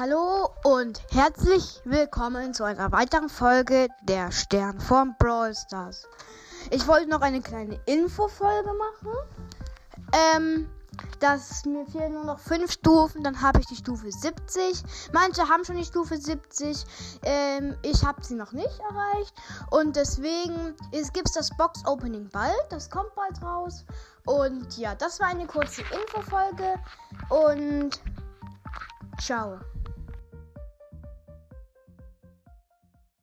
Hallo und herzlich willkommen zu einer weiteren Folge der Stern von Brawl Stars. Ich wollte noch eine kleine Infofolge machen. Ähm, dass mir fehlen nur noch fünf Stufen, dann habe ich die Stufe 70. Manche haben schon die Stufe 70. Ähm, ich habe sie noch nicht erreicht. Und deswegen gibt es das Box-Opening bald. Das kommt bald raus. Und ja, das war eine kurze Infofolge. Und ciao.